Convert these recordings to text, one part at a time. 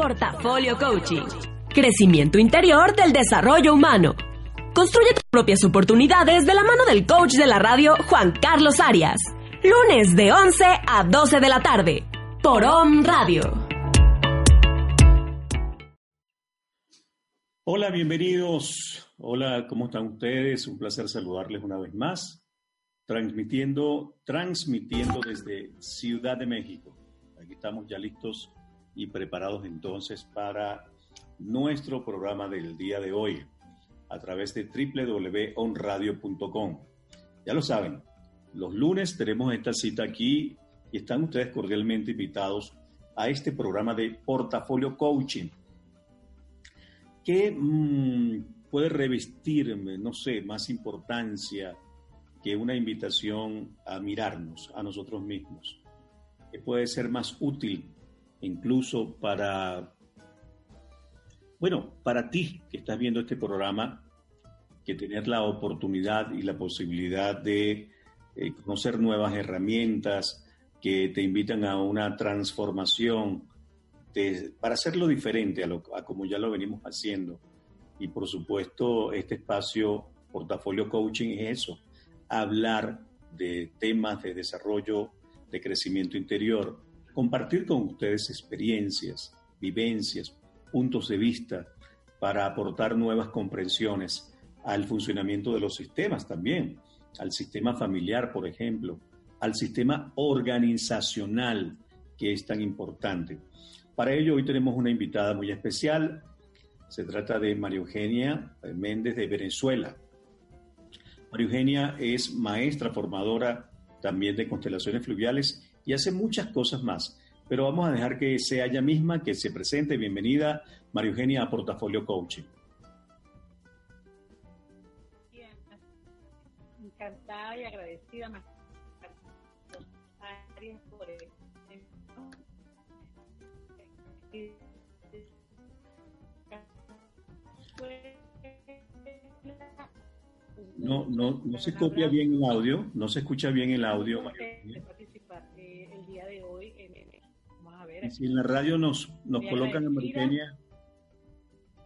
Portafolio Coaching. Crecimiento interior del desarrollo humano. Construye tus propias oportunidades de la mano del coach de la radio Juan Carlos Arias. Lunes de 11 a 12 de la tarde. Por OM Radio. Hola, bienvenidos. Hola, ¿cómo están ustedes? Un placer saludarles una vez más. Transmitiendo, transmitiendo desde Ciudad de México. Aquí estamos ya listos y preparados entonces para nuestro programa del día de hoy a través de www.onradio.com. Ya lo saben, los lunes tenemos esta cita aquí y están ustedes cordialmente invitados a este programa de portafolio coaching que mmm, puede revestir, no sé, más importancia que una invitación a mirarnos a nosotros mismos, que puede ser más útil incluso para, bueno, para ti que estás viendo este programa, que tener la oportunidad y la posibilidad de eh, conocer nuevas herramientas que te invitan a una transformación para hacerlo diferente a, lo, a como ya lo venimos haciendo. Y por supuesto, este espacio Portafolio Coaching es eso, hablar de temas de desarrollo, de crecimiento interior, compartir con ustedes experiencias, vivencias, puntos de vista para aportar nuevas comprensiones al funcionamiento de los sistemas también, al sistema familiar, por ejemplo, al sistema organizacional que es tan importante. Para ello hoy tenemos una invitada muy especial. Se trata de María Eugenia Méndez de Venezuela. María Eugenia es maestra formadora también de constelaciones fluviales y hace muchas cosas más. Pero vamos a dejar que sea ella misma, que se presente. Bienvenida, María Eugenia, a Portafolio Coaching. Bien, encantada y agradecida, por No, no, no se copia bien el audio, no se escucha bien el audio. participar eh, si en la radio nos, nos colocan a Marquenia.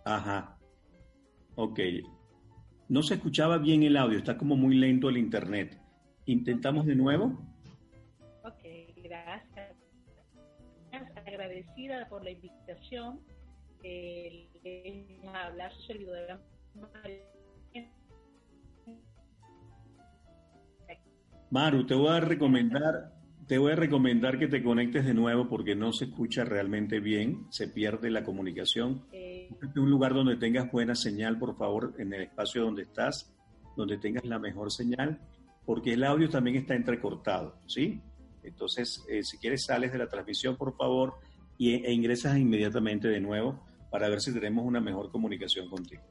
Ajá. Ok. No se escuchaba bien el audio, está como muy lento el internet. ¿Intentamos de nuevo? Ok, gracias. Agradecida por la invitación. Eh, hablar su servidora Maru, te voy a recomendar, te voy a recomendar que te conectes de nuevo porque no se escucha realmente bien, se pierde la comunicación. Eh, un lugar donde tengas buena señal, por favor, en el espacio donde estás, donde tengas la mejor señal, porque el audio también está entrecortado, ¿sí? Entonces, eh, si quieres, sales de la transmisión, por favor, y, e ingresas inmediatamente de nuevo para ver si tenemos una mejor comunicación contigo.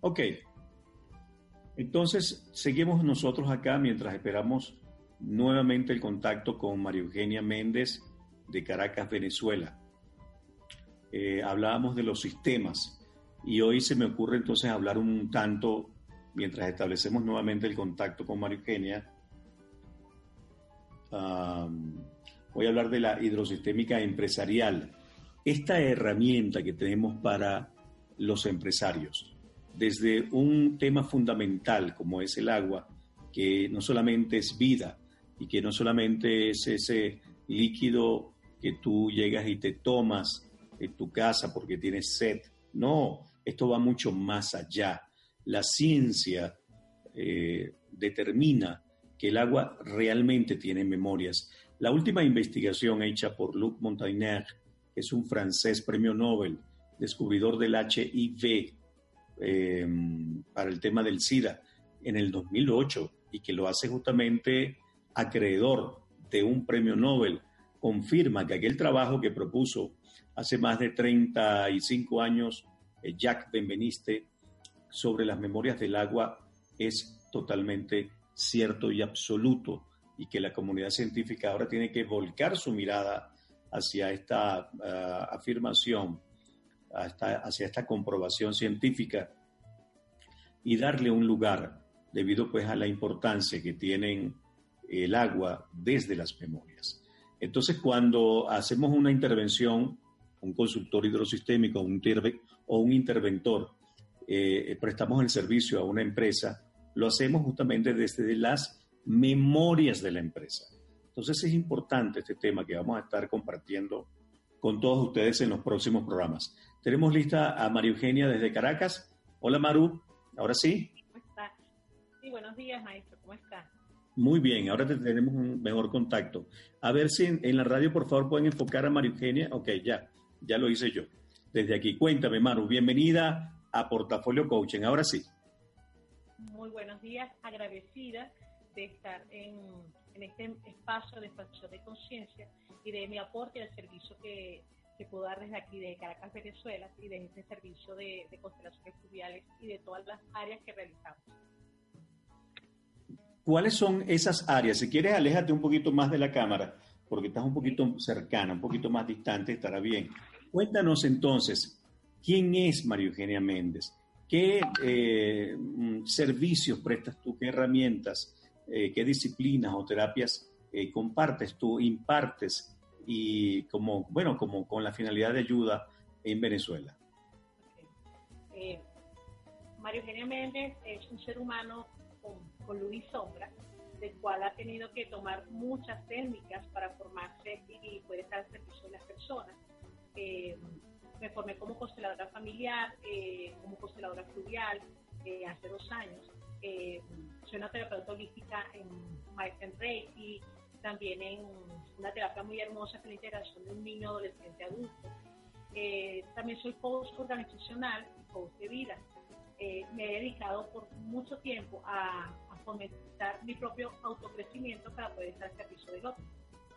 Ok, entonces, seguimos nosotros acá mientras esperamos nuevamente el contacto con María Eugenia Méndez de Caracas, Venezuela. Eh, hablábamos de los sistemas y hoy se me ocurre entonces hablar un tanto, mientras establecemos nuevamente el contacto con María Eugenia, voy a hablar de la hidrosistémica empresarial, esta herramienta que tenemos para los empresarios desde un tema fundamental como es el agua, que no solamente es vida y que no solamente es ese líquido que tú llegas y te tomas en tu casa porque tienes sed. No, esto va mucho más allá. La ciencia eh, determina que el agua realmente tiene memorias. La última investigación hecha por Luc Montagnier, que es un francés premio Nobel, descubridor del HIV, eh, para el tema del SIDA en el 2008 y que lo hace justamente acreedor de un premio Nobel, confirma que aquel trabajo que propuso hace más de 35 años eh, Jack Benveniste sobre las memorias del agua es totalmente cierto y absoluto y que la comunidad científica ahora tiene que volcar su mirada hacia esta ah, afirmación, hacia esta comprobación científica y darle un lugar debido pues a la importancia que tienen el agua desde las memorias. Entonces, cuando hacemos una intervención, un consultor hidrosistémico un o un interventor, eh, prestamos el servicio a una empresa, lo hacemos justamente desde las memorias de la empresa. Entonces es importante este tema que vamos a estar compartiendo con todos ustedes en los próximos programas. Tenemos lista a María Eugenia desde Caracas. Hola Maru, ahora sí. ¿Cómo está? Sí, buenos días maestro, ¿cómo está? Muy bien, ahora tenemos un mejor contacto. A ver si en, la radio por favor pueden enfocar a María Eugenia. Ok, ya, ya lo hice yo. Desde aquí, cuéntame Maru, bienvenida a Portafolio Coaching. Ahora sí. Muy buenos días, agradecida de estar en, este espacio de expansión de conciencia y de mi aporte al servicio que, puedo dar desde aquí, de Caracas, Venezuela, y de este servicio de, constelaciones fluviales y de todas las áreas que realizamos. ¿Cuáles son esas áreas? Si quieres, aléjate un poquito más de la cámara, porque estás un poquito cercana, un poquito más distante, estará bien. Cuéntanos entonces, ¿quién es María Eugenia Méndez? ¿Qué eh, mm, servicios prestas tú? ¿Qué herramientas? Eh, qué disciplinas o terapias eh, compartes tú, impartes y como, bueno, como con la finalidad de ayuda en Venezuela. Eh, Mario Eugenio Méndez es un ser humano con, luz y sombra, del cual ha tenido que tomar muchas técnicas para formarse y poder estar al servicio de las personas. me formé como consteladora familiar, como consteladora fluvial hace dos años eh, soy una terapeuta holística en maestra en Reiki, también en una terapia muy hermosa que es la integración de un niño adolescente adulto. Eh, también soy coach organizacional y coach de vida. Eh, me he dedicado por mucho tiempo a, fomentar mi propio autocrecimiento para poder estar al servicio del otro,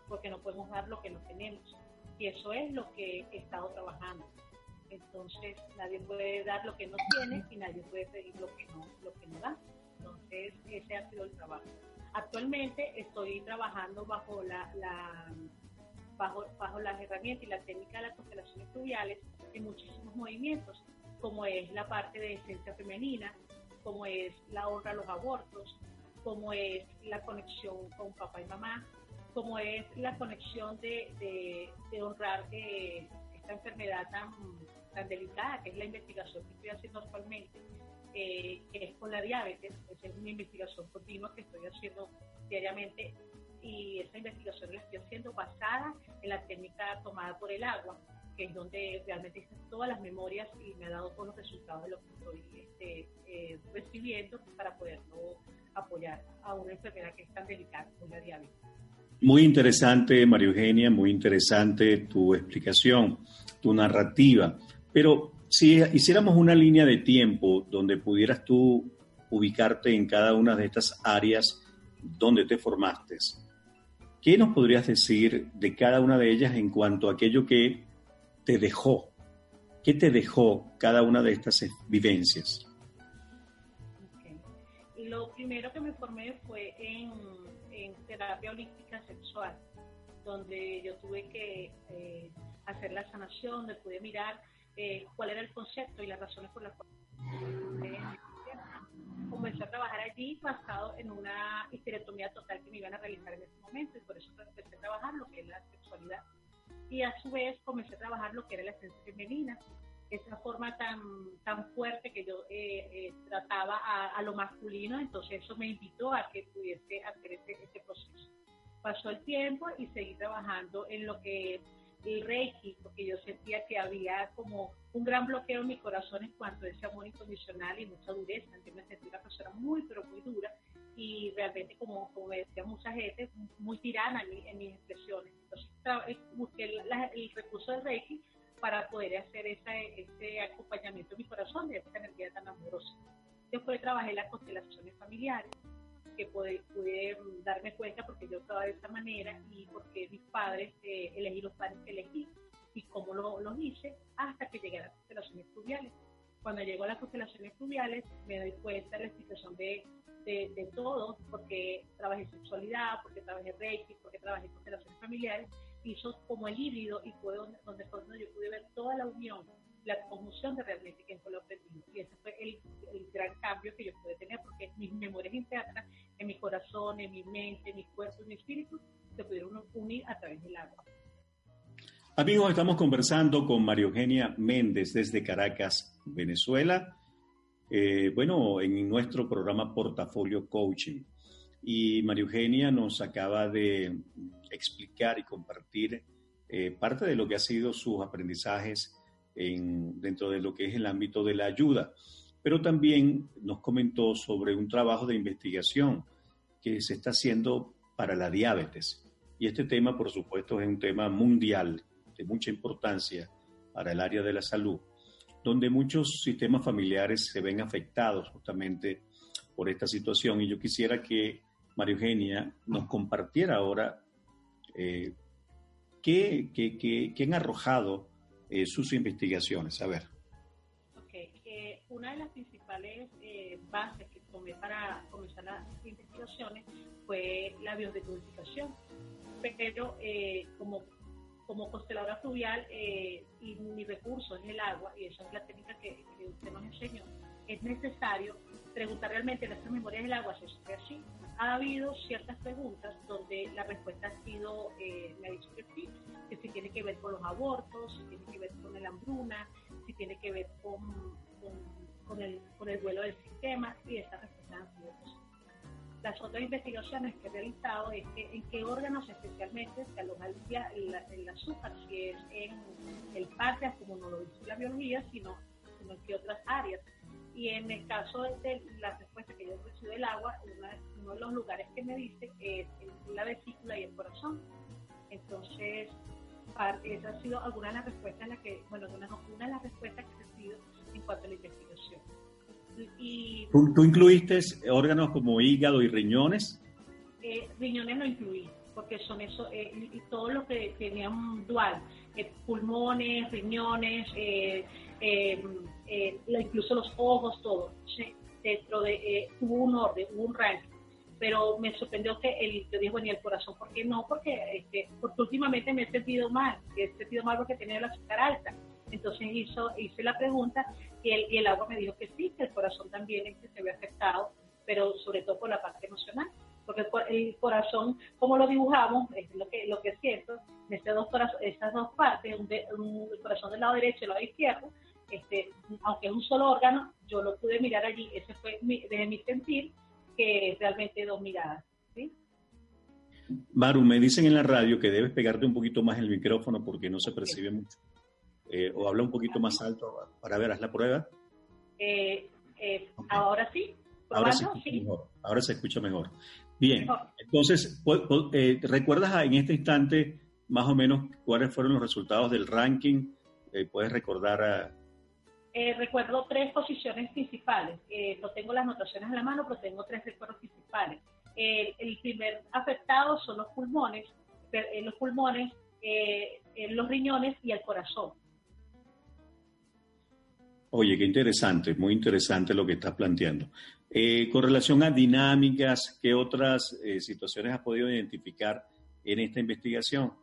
porque no podemos dar lo que no tenemos. Y eso es lo que he estado trabajando. Entonces, nadie puede dar lo que no tiene y nadie puede pedir lo que no, lo que no da. Entonces, ese ha sido el trabajo. Actualmente estoy trabajando bajo la, bajo, bajo las herramientas y la técnica de las constelaciones fluviales en muchísimos movimientos, como es la parte de esencia femenina, como es la honra a los abortos, como es la conexión con papá y mamá, como es la conexión de, de, honrar eh, esta enfermedad tan, tan delicada, que es la investigación que estoy haciendo actualmente, que es con la diabetes. Esa es una investigación continua que estoy haciendo diariamente y esa investigación la estoy haciendo basada en la técnica tomada por el agua, que es donde realmente están todas las memorias y me ha dado todos los resultados de lo que estoy este, eh, recibiendo para poderlo apoyar a una enfermedad que es tan delicada como la diabetes. Muy interesante, María Eugenia, muy interesante tu explicación, tu narrativa. Pero si hiciéramos una línea de tiempo donde pudieras tú ubicarte en cada una de estas áreas donde te formaste, ¿qué nos podrías decir de cada una de ellas en cuanto a aquello que te dejó? ¿Qué te dejó cada una de estas vivencias? Lo primero que me formé fue en, terapia holística sexual, donde yo tuve que eh, hacer la sanación, donde pude mirar eh, cuál era el concepto y las razones por las cuales comencé a trabajar allí basado en una histerectomía total que me iban a realizar en ese momento y por eso empecé a trabajar lo que es la sexualidad y a su vez comencé a trabajar lo que era la esencia femenina esa forma tan tan fuerte que yo eh, eh, trataba a, lo masculino entonces eso me invitó a que pudiese hacer ese, ese proceso pasó el tiempo y seguí trabajando en lo que el Reiki, porque yo sentía que había como un gran bloqueo en mi corazón en cuanto a ese amor incondicional y mucha dureza. Entonces me sentí una persona muy, pero muy dura y realmente, como, como decía mucha gente, muy tirana en, mis expresiones. Entonces eh, busqué el recurso del Reiki para poder hacer ese acompañamiento en mi corazón de esa energía tan amorosa. Después trabajé las constelaciones familiares que pude, darme cuenta porque yo estaba de esa manera y porque mis padres, eh, elegí los padres que elegí y cómo lo, los hice hasta que llegué a las constelaciones fluviales. Cuando llego a las constelaciones fluviales me doy cuenta de la situación de, de, de todo, porque trabajé sexualidad, porque trabajé reiki, porque trabajé constelaciones familiares, hizo como el híbrido y fue donde, donde, donde yo pude ver toda la unión la conjunción de realmente que fue lo aprendido. Y ese fue el, gran cambio que yo pude tener, porque mis memorias internas, en mi corazón, en mi mente, en mi cuerpo, en mi espíritu, se pudieron unir a través del agua. Amigos, estamos conversando con María Eugenia Méndez desde Caracas, Venezuela. Eh, bueno, en nuestro programa Portafolio Coaching. Y María Eugenia nos acaba de explicar y compartir eh, parte de lo que ha sido sus aprendizajes dentro de lo que es el ámbito de la ayuda. Pero también nos comentó sobre un trabajo de investigación que se está haciendo para la diabetes. Y este tema, por supuesto, es un tema mundial de mucha importancia para el área de la salud, donde muchos sistemas familiares se ven afectados justamente por esta situación. Y yo quisiera que María Eugenia nos compartiera ahora eh, qué, qué, qué han arrojado eh, sus investigaciones. A ver. Eh, una de las principales eh, bases que tomé para comenzar las investigaciones fue la biodecodificación, pero como, como consteladora fluvial y mi recurso es el agua, y esa es la técnica que, usted nos enseñó, es necesario preguntar realmente en estas memorias del agua si es así. Ha habido ciertas preguntas donde la respuesta ha sido, me ha dicho que sí, que si tiene que ver con los abortos, si tiene que ver con la hambruna, si tiene que ver con, con, el, con el vuelo del sistema y esa respuesta Las otras investigaciones que he realizado es que en qué órganos especialmente se aloja el, el, azúcar, si es en el páncreas, como no lo dice la biología, sino, sino en qué otras áreas. Y en el caso de la respuesta que yo recibo del agua, uno de los lugares que me dice es la vesícula y el corazón. Entonces, esas han sido algunas de las respuestas las que, bueno, una, de las respuestas que he recibido en cuanto a la investigación. Y, ¿Tú, incluiste órganos como hígado y riñones? Eh, riñones no incluí, porque son eso, eh, y todo lo que tenían dual, eh, pulmones, riñones, incluso los ojos, todo. Dentro de, hubo un orden, hubo un ranking pero me sorprendió que el, yo digo, ni el corazón, ¿por qué no? Porque, este, porque últimamente me he sentido mal, me he sentido mal porque tenía la azúcar alta. Entonces hizo, hice la pregunta y el, y el agua me dijo que sí, que el corazón también este, se ve afectado, pero sobre todo por la parte emocional. Porque el, corazón, como lo dibujamos, es lo que, lo que siento, estas dos, estas dos partes, un, el corazón del lado derecho y el lado izquierdo, este, aunque es un solo órgano, yo lo pude mirar allí, ese fue mi, desde mi sentir, que realmente dos miradas. ¿sí? Maru, me dicen en la radio que debes pegarte un poquito más el micrófono porque no se percibe mucho. Eh, o habla un poquito más alto para ver, haz la prueba. Eh, eh, ahora sí. Ahora se, escucha Mejor. Ahora se escucha mejor. Bien, entonces, ¿recuerdas en este instante más o menos cuáles fueron los resultados del ranking? ¿Puedes recordar a, eh, recuerdo tres posiciones principales. Eh, no tengo las notaciones a la mano, pero tengo tres recuerdos principales. el primer afectado son los pulmones, eh, los pulmones, los riñones y el corazón. Oye, qué interesante, muy interesante lo que estás planteando. con relación a dinámicas, ¿qué otras situaciones has podido identificar en esta investigación?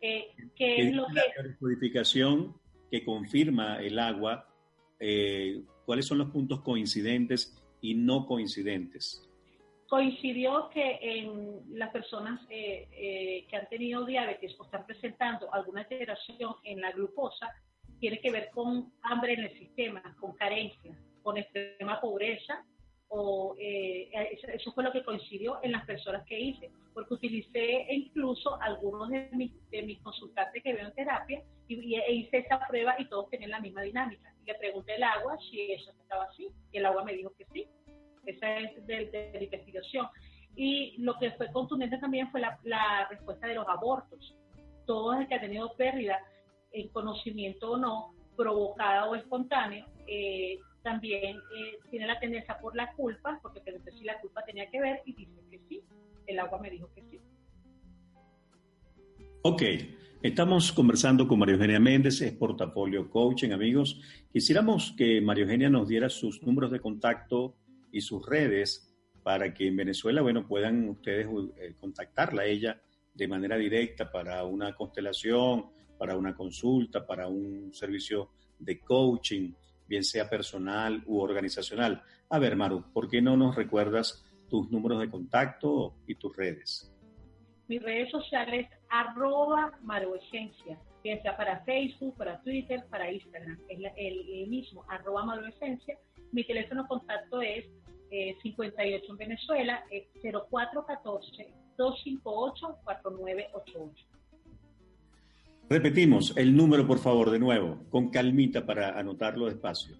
¿Qué es lo que... La codificación que confirma el agua eh, cuáles son los puntos coincidentes y no coincidentes. Coincidió que en las personas eh, eh, que han tenido diabetes o están presentando alguna alteración en la glucosa, tiene que ver con hambre en el sistema, con carencia, con extrema pobreza, o eso, fue lo que coincidió en las personas que hice, porque utilicé incluso algunos de mis, de mis consultantes que veo en terapia y, e hice esa prueba y todos tenían la misma dinámica le pregunté el agua si eso estaba así, y el agua me dijo que sí. Esa es de, la investigación. Y lo que fue contundente también fue la, respuesta de los abortos. Todo el que ha tenido pérdida, en conocimiento o no, provocada o espontánea, eh, también eh, tiene la tendencia por la culpa, porque pregunté si la culpa tenía que ver y dice que sí, el agua me dijo que sí. Ok, estamos conversando con María Eugenia Méndez, es portafolio coaching, amigos. Quisiéramos que María Eugenia nos diera sus números de contacto y sus redes para que en Venezuela, bueno, puedan ustedes eh, contactarla a ella de manera directa para una constelación, para una consulta, para un servicio de coaching, bien sea personal u organizacional. A ver, Maru, ¿por qué no nos recuerdas tus números de contacto y tus redes? Mis redes sociales, arroba Maruesencia, bien sea para Facebook, para Twitter, para Instagram. Es el, mismo, arroba Maruesencia. Mi teléfono de contacto es 58 eh, en Venezuela, 0414-258-4988. Repetimos el número, por favor, de nuevo, con calmita para anotarlo despacio.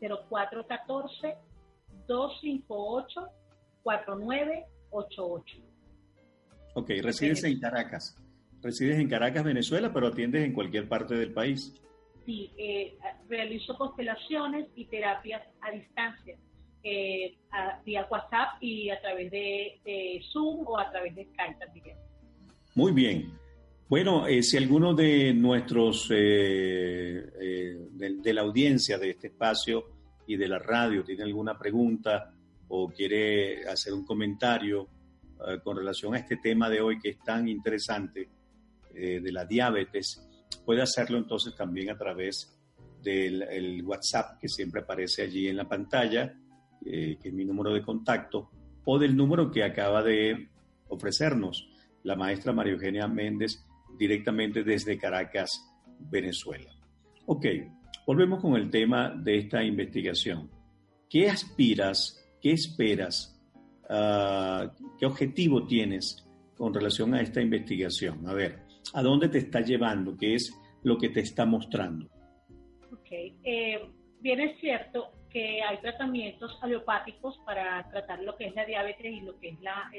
0414-258-4988. Ok, resides en Caracas. Resides en Caracas, Venezuela, pero atiendes en cualquier parte del país. Sí, eh, realizo constelaciones y terapias a distancia, eh, vía WhatsApp y a través de, Zoom o a través de Skype también. Muy bien. Bueno, eh, si alguno de nuestros, de, de, la audiencia de este espacio y de la radio tiene alguna pregunta o quiere hacer un comentario con relación a este tema de hoy que es tan interesante, de la diabetes, puede hacerlo entonces también a través del WhatsApp que siempre aparece allí en la pantalla, eh, que es mi número de contacto, o del número que acaba de ofrecernos la maestra María Eugenia Méndez directamente desde Caracas, Venezuela. Ok, volvemos con el tema de esta investigación. ¿Qué aspiras, qué esperas, ah, qué objetivo tienes con relación a esta investigación? A ver, ¿a dónde te está llevando? ¿Qué es lo que te está mostrando? Eh, bien es cierto que hay tratamientos aleopáticos para tratar lo que es la diabetes y lo que es la,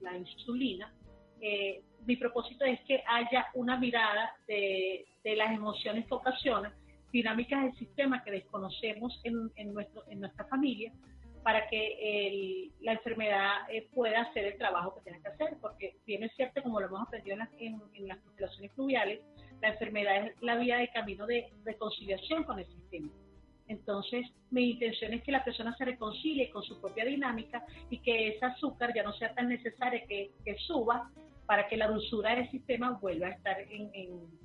la insulina. Eh, mi propósito es que haya una mirada de, las emociones que ocasionan, dinámicas del sistema que desconocemos en, nuestro, en nuestra familia, para que la enfermedad eh, pueda hacer el trabajo que tiene que hacer, porque bien cierto, como lo hemos aprendido en las, en, en las fluviales, la enfermedad es la vía de camino de reconciliación con el sistema. Entonces, mi intención es que la persona se reconcilie con su propia dinámica y que ese azúcar ya no sea tan necesario que, suba para que la dulzura del sistema vuelva a estar en,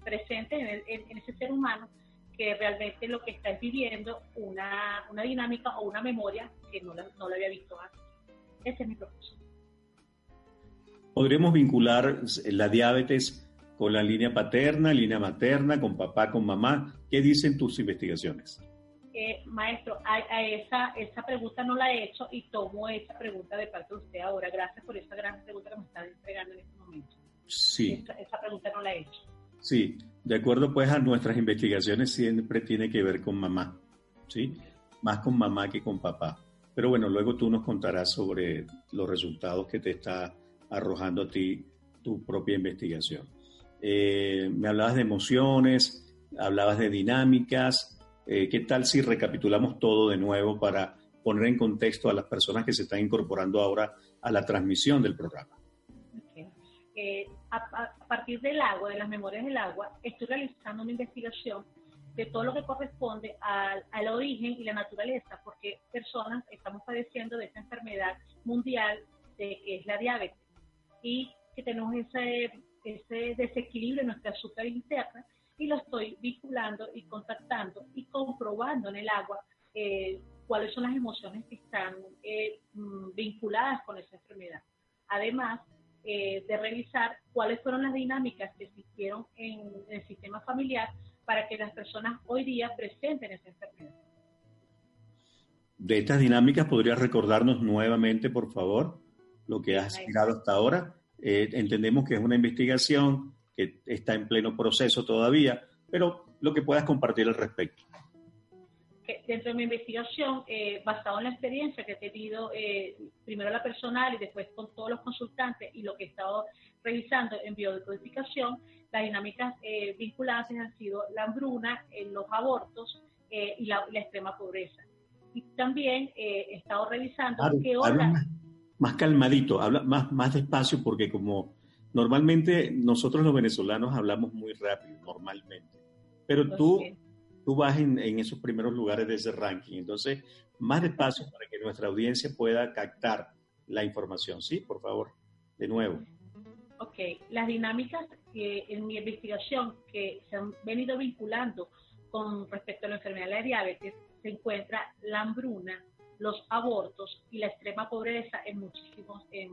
presente en, ese ser humano que realmente lo que está es viviendo una, dinámica o una memoria que no la, no la había visto antes. Ese es mi propósito. Podríamos vincular la diabetes con la línea paterna, línea materna, con papá, con mamá. ¿Qué dicen tus investigaciones? Eh, maestro, a, esa, esa pregunta no la he hecho y tomo esa pregunta de parte de usted ahora. Gracias por esa gran pregunta que me está entregando en este momento. Sí. Esa, pregunta no la he hecho. Sí, de acuerdo pues a nuestras investigaciones siempre tiene que ver con mamá, ¿sí? Más con mamá que con papá. Pero bueno, luego tú nos contarás sobre los resultados que te está arrojando a ti tu propia investigación. Eh, me hablabas de emociones, hablabas de dinámicas. Eh, ¿Qué tal si recapitulamos todo de nuevo para poner en contexto a las personas que se están incorporando ahora a la transmisión del programa? Eh, a, partir del agua, de las memorias del agua, estoy realizando una investigación de todo lo que corresponde al, al, origen y la naturaleza, porque personas estamos padeciendo de esta enfermedad mundial de, que es la diabetes y que tenemos ese ese desequilibrio en nuestra azúcar interna y lo estoy vinculando y contactando y comprobando en el agua eh, cuáles son las emociones que están eh, mm, vinculadas con esa enfermedad. Además eh, de revisar cuáles fueron las dinámicas que existieron en el sistema familiar para que las personas hoy día presenten esa enfermedad. De estas dinámicas, ¿podrías recordarnos nuevamente, por favor, lo que has explicado hasta ahora? Eh, entendemos que es una investigación que está en pleno proceso todavía, pero lo que puedas compartir al respecto. Dentro de mi investigación, eh, basado en la experiencia que he tenido, eh, primero la personal y después con todos los consultantes y lo que he estado revisando en biodecodificación, las dinámicas vinculadas han sido la hambruna, los abortos, eh, y, la, extrema pobreza. Y también eh, he estado revisando qué Más, más, calmadito, habla más, más despacio porque como normalmente nosotros los venezolanos hablamos muy rápido, normalmente. Pero tú, tú vas en, en, esos primeros lugares de ese ranking. Entonces, más despacio para que nuestra audiencia pueda captar la información. Sí, por favor, de nuevo. Ok, las dinámicas que en mi investigación que se han venido vinculando con respecto a la enfermedad de la diabetes se encuentra la hambruna, los abortos y la extrema pobreza en muchísimos, en,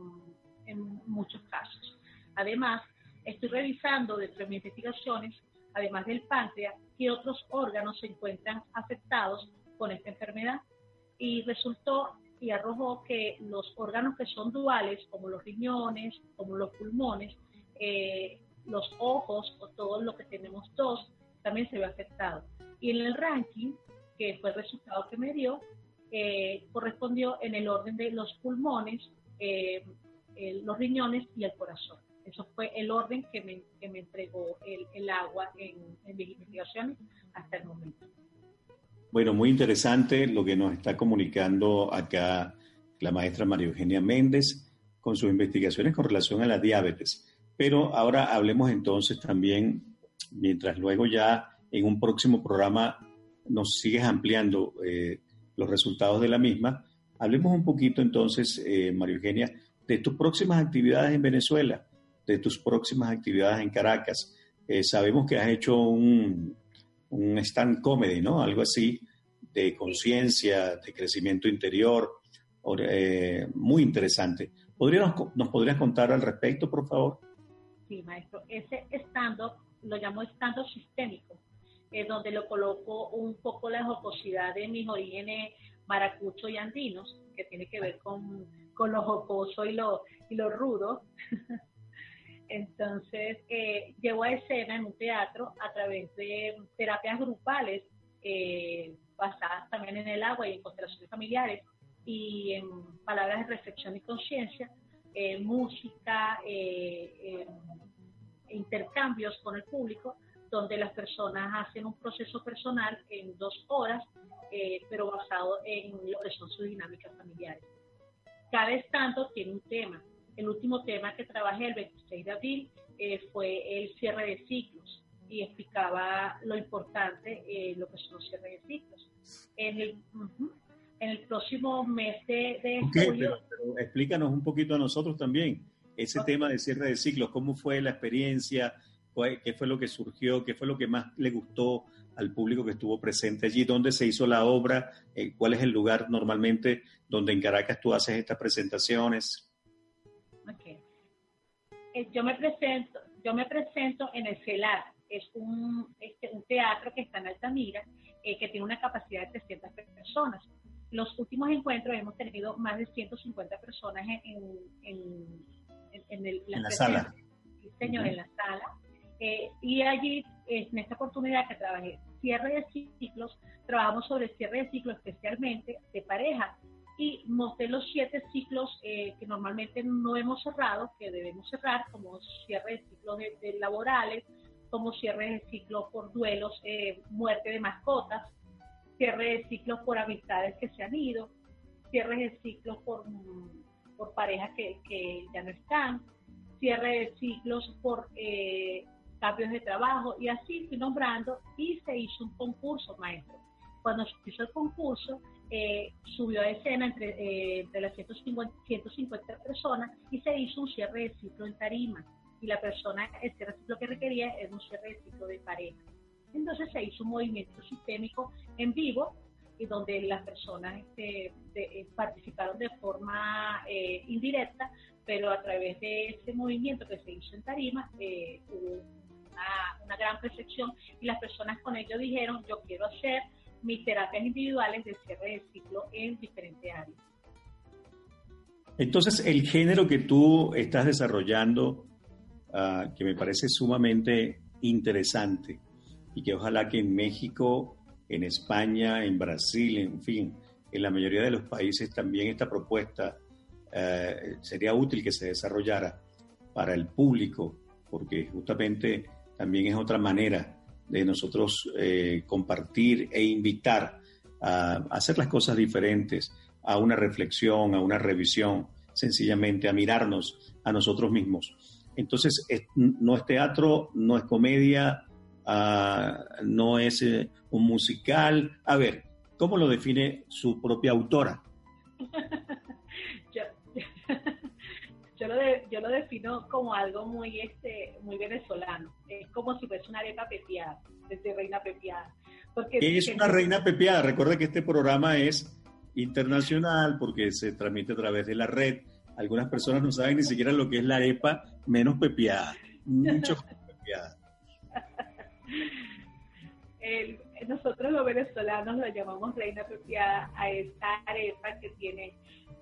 en muchos casos. Además, estoy revisando dentro de mis investigaciones, además del páncreas, qué otros órganos se encuentran afectados con esta enfermedad. Y resultó y arrojó que los órganos que son duales, como los riñones, como los pulmones, eh, los ojos o todo lo que tenemos dos, también se ve afectado. Y en el ranking, que fue el resultado que me dio, eh, correspondió en el orden de los pulmones, eh, los riñones y el corazón. Eso fue el orden que me, que me entregó el, el agua en, en mis investigaciones hasta el momento. Bueno, muy interesante lo que nos está comunicando acá la maestra María Eugenia Méndez con sus investigaciones con relación a la diabetes. Pero ahora hablemos entonces también, mientras luego ya en un próximo programa nos sigues ampliando eh, los resultados de la misma, hablemos un poquito entonces, eh, María Eugenia, de tus próximas actividades en Venezuela, de tus próximas actividades en Caracas. Eh, sabemos que has hecho un, un stand comedy, ¿no? Algo así de conciencia, de crecimiento interior, eh, muy interesante. ¿Podríamos, ¿Nos podrías contar al respecto, por favor? Sí, maestro. Ese stand lo llamo stand sistémico, es donde lo coloco un poco la jocosidad de mis orígenes maracucho y andinos, que tiene que ver con, con lo jocoso y lo, y lo rudo. Entonces, eh, llevo a escena en un teatro a través de terapias grupales eh, basadas también en el agua y en constelaciones familiares y en palabras de reflexión y conciencia, eh, música, eh, intercambios con el público, donde las personas hacen un proceso personal en dos horas, pero basado en lo que son sus dinámicas familiares. Cada estando tiene un tema el último tema que trabajé el 26 de abril eh, fue el cierre de ciclos y explicaba lo importante, eh, lo que son los cierres de ciclos. En el, en el próximo mes de, julio... Pero, explícanos un poquito a nosotros también ese tema de cierre de ciclos, cómo fue la experiencia, qué fue lo que surgió, qué fue lo que más le gustó al público que estuvo presente allí, dónde se hizo la obra, eh, cuál es el lugar normalmente donde en Caracas tú haces estas presentaciones. Eh, yo me presento, yo me presento en el CELAR, es un, este, un teatro que está en Altamira, eh, que tiene una capacidad de 300 personas. Los últimos encuentros hemos tenido más de 150 personas en, la, sala. señor, en la sala. Eh, y allí, en esta oportunidad que trabajé cierre de ciclos, trabajamos sobre cierre de ciclos especialmente de pareja y mostré los siete ciclos eh, que normalmente no hemos cerrado, que debemos cerrar, como cierre de ciclos laborales, como cierre de ciclos por duelos, eh, muerte de mascotas, cierre de ciclos por amistades que se han ido, cierre de ciclos por, por parejas que, que, ya no están, cierre de ciclos por eh, cambios de trabajo, y así fui nombrando, y se hizo un concurso, maestro. Cuando se hizo el concurso, eh, subió a escena entre, eh, las 150, 150 personas y se hizo un cierre de ciclo en tarima. Y la persona, el cierre de ciclo que requería era un cierre de ciclo de pareja. Entonces se hizo un movimiento sistémico en vivo y donde las personas este, eh, participaron de forma eh, indirecta, pero a través de ese movimiento que se hizo en tarima hubo una, una gran percepción y las personas con ello dijeron, yo quiero hacer mis terapias individuales de cierre de ciclo en diferentes áreas. Entonces, el género que tú estás desarrollando, ah, que me parece sumamente interesante y que ojalá que en México, en España, en Brasil, en fin, en la mayoría de los países también esta propuesta eh, sería útil que se desarrollara para el público, porque justamente también es otra manera de nosotros eh, compartir e invitar a, hacer las cosas diferentes, a una reflexión, a una revisión, sencillamente a mirarnos a nosotros mismos. Entonces, no es teatro, no es comedia, ah, no es eh, un musical. A ver, ¿cómo lo define su propia autora? yo, lo yo lo defino como algo muy este muy venezolano. Es como si fuese una arepa pepiada, desde reina pepiada. Porque ¿Qué es una reina pepiada? Recuerda que este programa es internacional porque se transmite a través de la red. Algunas personas no saben ni siquiera lo que es la arepa menos pepiada. Mucho pepiada. nosotros los venezolanos lo llamamos reina pepiada a esta arepa que tiene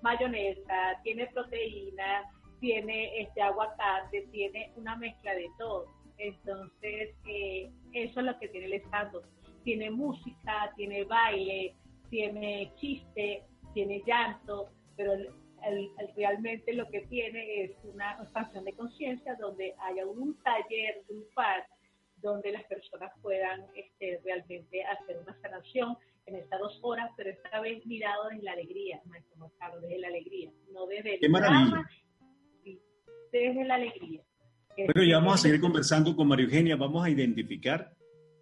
mayonesa, tiene proteína, tiene este aguacate, tiene una mezcla de todo. Entonces, eh, eso es lo que tiene el estado. Tiene música, tiene baile, tiene chiste, tiene llanto, pero realmente lo que tiene es una expansión de conciencia donde haya un taller grupal donde las personas puedan este, realmente hacer una sanación en estas dos horas, pero esta vez mirado desde la alegría, maestro Carlos, desde la alegría, no desde el drama desde la alegría. Bueno, ya vamos a seguir conversando con María Eugenia, vamos a identificar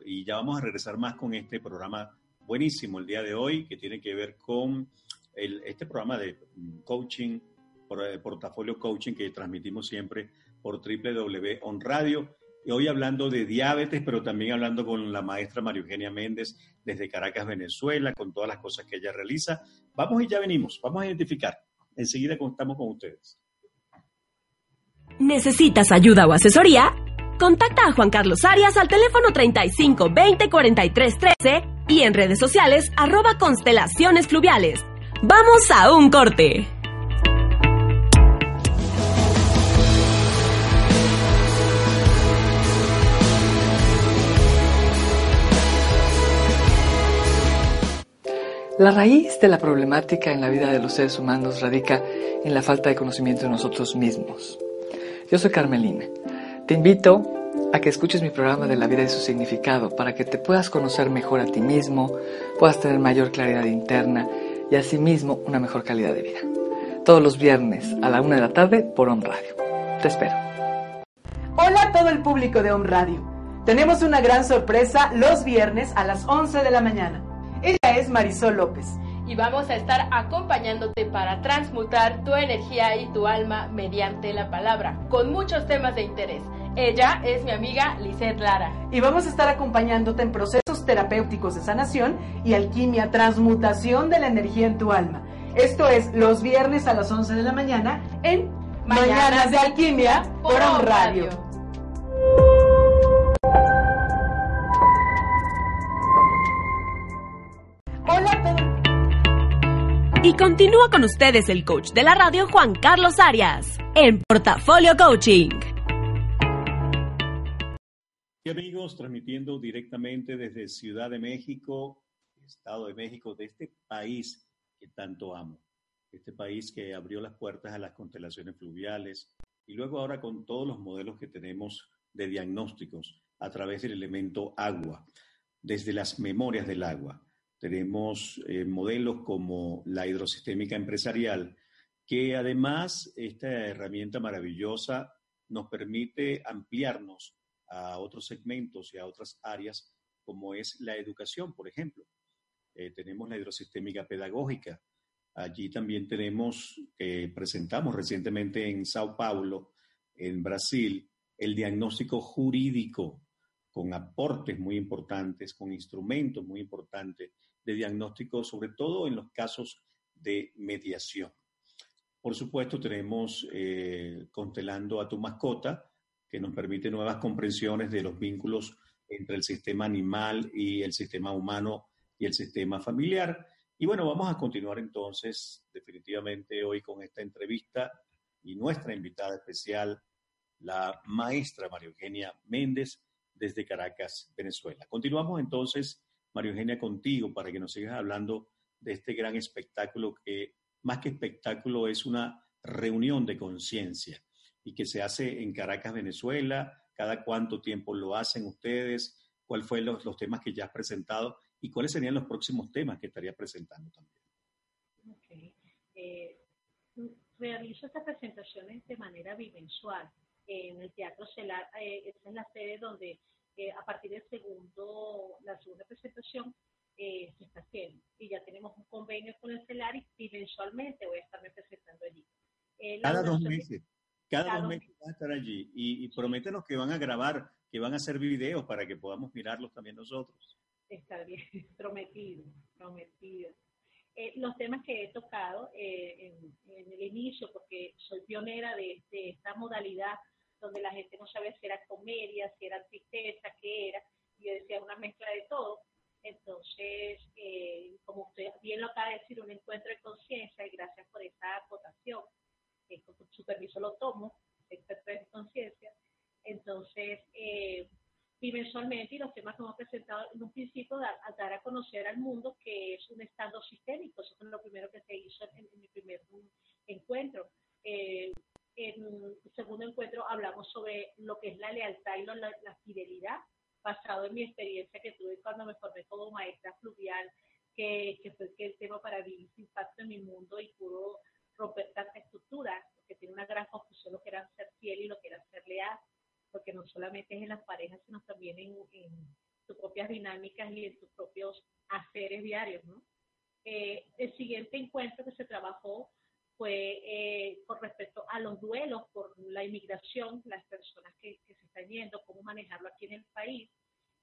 y ya vamos a regresar más con este programa buenísimo el día de hoy que tiene que ver con el, este programa de coaching, por, eh, portafolio coaching que transmitimos siempre por www.onradio. Radio. Y hoy hablando de diabetes, pero también hablando con la maestra María Eugenia Méndez desde Caracas, Venezuela, con todas las cosas que ella realiza. Vamos y ya venimos, vamos a identificar. Enseguida estamos con ustedes. ¿Necesitas ayuda o asesoría? Contacta a Juan Carlos Arias al teléfono 35 20 43 13 y en redes sociales arroba constelaciones fluviales. ¡Vamos a un corte! La raíz de la problemática en la vida de los seres humanos radica en la falta de conocimiento de nosotros mismos. Yo soy Carmelina. Te invito a que escuches mi programa de la vida y su significado para que te puedas conocer mejor a ti mismo, puedas tener mayor claridad interna y asimismo una mejor calidad de vida. Todos los viernes a la una de la tarde por Home Radio. Te espero. Hola a todo el público de Home Radio. Tenemos una gran sorpresa los viernes a las 11 de la mañana. Ella es Marisol López y vamos a estar acompañándote para transmutar tu energía y tu alma mediante la palabra, con muchos temas de interés. Ella es mi amiga Lisette Lara. Y vamos a estar acompañándote en procesos terapéuticos de sanación y alquimia, transmutación de la energía en tu alma. Esto es los viernes a las 11 de la mañana en Mañanas, de Alquimia por un radio. Hola Y continúa con ustedes el coach de la radio Juan Carlos Arias en Portafolio Coaching. Y amigos, transmitiendo directamente desde Ciudad de México, Estado de México, de este país que tanto amo, este país que abrió las puertas a las constelaciones fluviales y luego ahora con todos los modelos que tenemos de diagnósticos a través del elemento agua, desde las memorias del agua tenemos eh, modelos como la hidrosistémica empresarial, que además esta herramienta maravillosa nos permite ampliarnos a otros segmentos y a otras áreas, como es la educación, por ejemplo. Eh, tenemos la hidrosistémica pedagógica. Allí también tenemos, eh, presentamos recientemente en Sao Paulo, en Brasil, el diagnóstico jurídico, con aportes muy importantes, con instrumentos muy importantes de diagnóstico, sobre todo en los casos de mediación. Por supuesto, tenemos eh, Constelando a tu mascota, que nos permite nuevas comprensiones de los vínculos entre el sistema animal y el sistema humano y el sistema familiar. Y bueno, vamos a continuar entonces definitivamente hoy con esta entrevista y nuestra invitada especial, la maestra María Eugenia Méndez desde Caracas, Venezuela. Continuamos entonces María Eugenia, contigo para que nos sigas hablando de este gran espectáculo que más que espectáculo es una reunión de conciencia y que se hace en Caracas, Venezuela. ¿Cada cuánto tiempo lo hacen ustedes? cuáles fueron los, temas que ya has presentado y cuáles serían los próximos temas que estarías presentando también. Okay. Eh, realizo estas presentaciones de manera bimensual en el Teatro Celar. Eh, esta es la sede donde eh, a partir del segundo, la segunda presentación eh, se está haciendo. Y ya tenemos un convenio con el CELAR y, mensualmente voy a estarme presentando allí. Eh, cada dos meses. Cada, dos meses vas a estar allí. Y, y prométenos que van a grabar, que van a hacer videos para que podamos mirarlos también nosotros. Está bien, prometido, prometido. Eh, los temas que he tocado en, el inicio, porque soy pionera de, de, esta modalidad donde la gente no sabía si era comedia, si era tristeza, qué era, y yo decía una mezcla de todo. Entonces, eh, como usted bien lo acaba de decir, un encuentro de conciencia, y gracias por esa acotación, eh, con su permiso lo tomo, encuentro de conciencia. Entonces, eh, mensualmente, y los temas que hemos presentado en un principio, dar, a dar a conocer al mundo que es un estado sistémico, eso fue lo primero que se hizo en, mi primer encuentro. Eh, en segundo encuentro hablamos sobre lo que es la lealtad y la fidelidad basado en mi experiencia que tuve cuando me formé como maestra fluvial, que, que fue que el tema para vivir sin impacto en mi mundo y pudo romper tantas estructuras, porque tiene una gran confusión lo que era ser fiel y lo que era ser leal, porque no solamente es en las parejas, sino también en, en tus propias dinámicas y en tus propios haceres diarios, ¿no? Eh, el siguiente encuentro que se trabajó fue eh, con respecto a los duelos por la inmigración, las personas que, se están yendo, cómo manejarlo aquí en el país,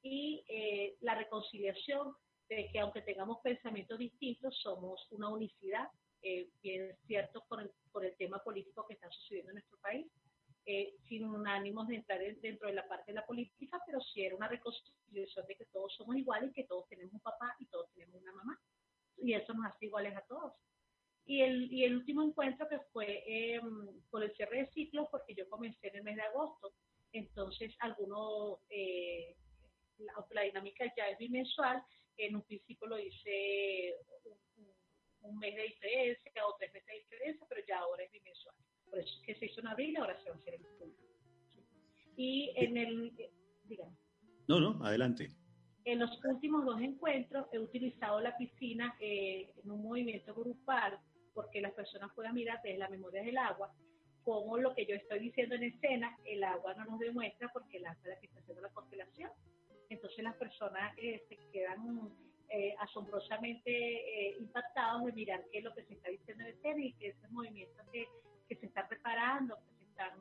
y eh, la reconciliación de que aunque tengamos pensamientos distintos, somos una unicidad, eh, bien cierto, por el, por el tema político que está sucediendo en nuestro país, eh, sin ánimos de entrar dentro de la parte de la política, pero sí era una reconciliación de que todos somos iguales, que todos tenemos un papá y todos tenemos una mamá, y eso nos hace iguales a todos. Y el, y el último encuentro que fue eh, por el cierre de ciclo, porque yo comencé en el mes de agosto, entonces algunos, eh, la, dinámica ya es bimensual, en un principio lo hice un, mes de diferencia o tres meses de diferencia, pero ya ahora es bimensual. Por eso es que se hizo en abril, ahora se va a hacer en julio. Y en el, digamos. No, no, adelante. En los últimos dos encuentros he utilizado la piscina eh, en un movimiento grupal porque las personas puedan mirar desde la memoria del agua como lo que yo estoy diciendo en escena, el agua no nos demuestra porque el agua es la que está haciendo la constelación. Entonces las personas eh, se quedan eh, asombrosamente eh, impactados de mirar qué es lo que se está diciendo en escena y que esos movimientos que, que se están preparando, que se están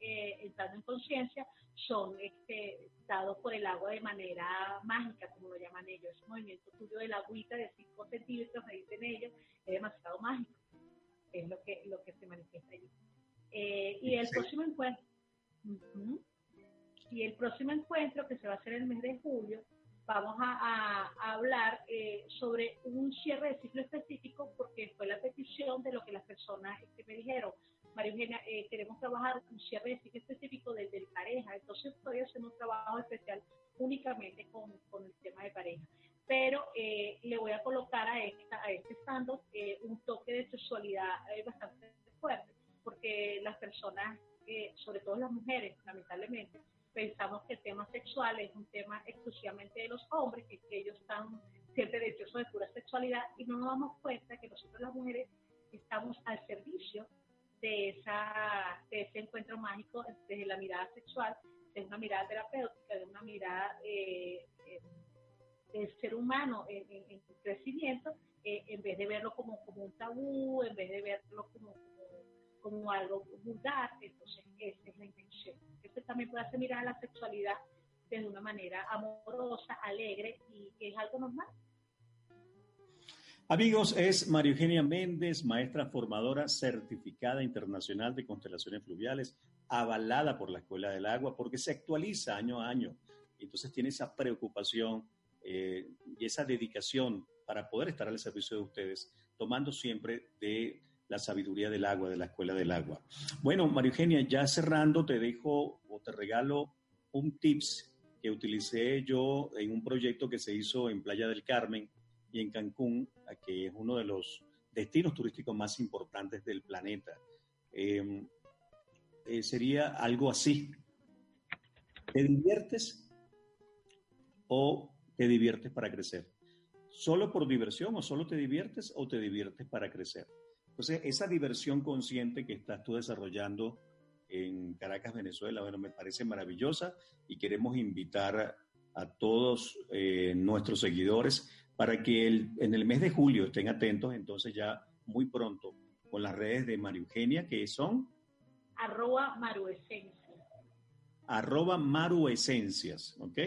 entrando en conciencia, son este, dados por el agua de manera mágica, como lo llaman ellos. Ese movimiento tuyo de la agüita de 5 centímetros, me dicen ellos, es demasiado mágico es lo que, lo que se manifiesta allí. Eh, y el próximo encuentro, y el próximo encuentro que se va a hacer el mes de julio, vamos a, hablar eh, sobre un cierre de ciclo específico porque fue la petición de lo que las personas que este, me dijeron, María Eugenia, eh, queremos trabajar un cierre de ciclo específico desde el pareja, entonces estoy haciendo un trabajo especial únicamente con, con el tema de pareja pero eh, le voy a colocar a, esta, a este stand eh, un toque de sexualidad eh, bastante fuerte, porque las personas, sobre todo las mujeres, lamentablemente, pensamos que el tema sexual es un tema exclusivamente de los hombres, que, ellos están siempre deseosos de pura sexualidad y no nos damos cuenta que nosotros las mujeres estamos al servicio de, esa, de ese encuentro mágico desde la mirada sexual, de una mirada terapéutica, de una mirada el ser humano en, crecimiento, eh, en vez de verlo como, como un tabú, en vez de verlo como, como, algo vulgar, entonces esa es la intención. Esto también puede hacer mirar la sexualidad de una manera amorosa, alegre y que es algo normal. Amigos, es María Eugenia Méndez, maestra formadora certificada internacional de constelaciones fluviales, avalada por la Escuela del Agua, porque se actualiza año a año. Entonces tiene esa preocupación eh, y esa dedicación para poder estar al servicio de ustedes, tomando siempre de la sabiduría del agua, de la escuela del agua. Bueno, María Eugenia, ya cerrando, te dejo o te regalo un tips que utilicé yo en un proyecto que se hizo en Playa del Carmen y en Cancún, que es uno de los destinos turísticos más importantes del planeta. Em, eh, sería algo así. ¿Te diviertes o te diviertes para crecer? ¿Solo por diversión o solo te diviertes o te diviertes para crecer? Entonces, esa diversión consciente que estás tú desarrollando en Caracas, Venezuela, bueno, me parece maravillosa y queremos invitar a todos eh, nuestros seguidores para que en el mes de julio estén atentos, entonces ya muy pronto, con las redes de María Eugenia, que son... Arroba Maruesencias. Arroba Maruesencias, ¿ok?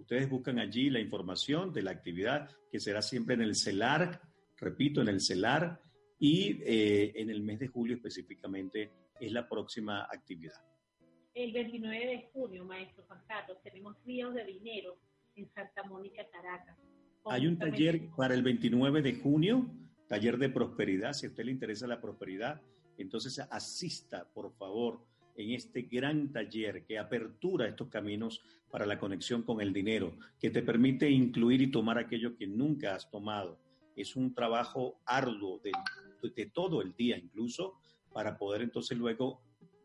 Ustedes buscan allí la información de la actividad que será siempre en el CELAR, repito, en el CELAR, y eh, en el mes de julio específicamente es la próxima actividad. El 29 de junio, maestro Juan Carlos, tenemos Ríos de Dinero en Santa Mónica, Caracas. Hay un taller para el 29 de junio, taller de prosperidad. Si a usted le interesa la prosperidad, entonces asista, por favor, en este gran taller que apertura estos caminos para la conexión con el dinero, que te permite incluir y tomar aquello que nunca has tomado. Es un trabajo arduo de, de todo el día, incluso para poder entonces luego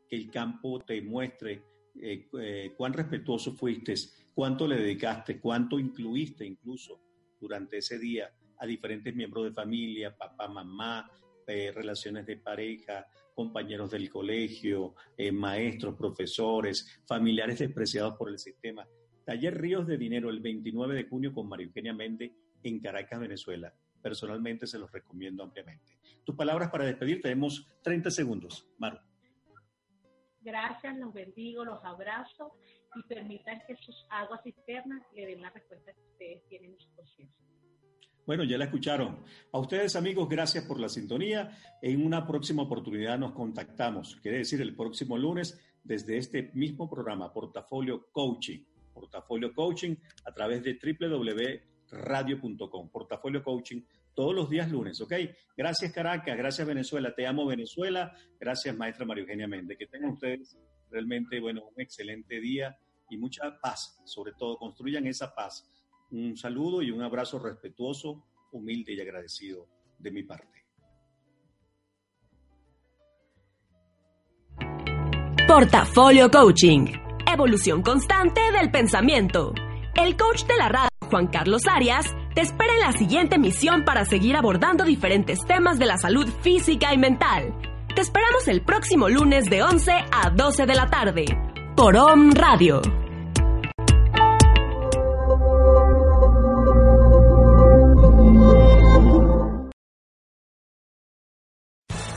que el campo te muestre eh, eh, cuán respetuoso fuiste, cuánto le dedicaste, cuánto incluiste incluso durante ese día a diferentes miembros de familia, papá, mamá, eh, relaciones de pareja, compañeros del colegio, maestros, profesores, familiares despreciados por el sistema. Taller Ríos de Dinero el 29 de junio con María Eugenia Méndez en Caracas, Venezuela. Personalmente se los recomiendo ampliamente. Tus palabras para despedir, tenemos 30 segundos. Maru. Gracias, los bendigo, los abrazo y permitan que sus aguas cisternas le den la respuesta que ustedes tienen en su conciencia. Bueno, ya la escucharon. A ustedes, amigos, gracias por la sintonía. En una próxima oportunidad nos contactamos. Quiere decir, el próximo lunes, desde este mismo programa, Portafolio Coaching. Portafolio Coaching a través de www.radio.com. Portafolio Coaching todos los días lunes, ¿ok? Gracias Caracas, gracias Venezuela, te amo Venezuela, gracias maestra María Eugenia Méndez, que tengan ustedes realmente, bueno, un excelente día y mucha paz, sobre todo, construyan esa paz. Un saludo y un abrazo respetuoso, humilde y agradecido de mi parte. Portafolio Coaching, evolución constante del pensamiento. El coach de la radio, Juan Carlos Arias, te espera en la siguiente misión para seguir abordando diferentes temas de la salud física y mental. Te esperamos el próximo lunes de 11 a 12 de la tarde por OM Radio.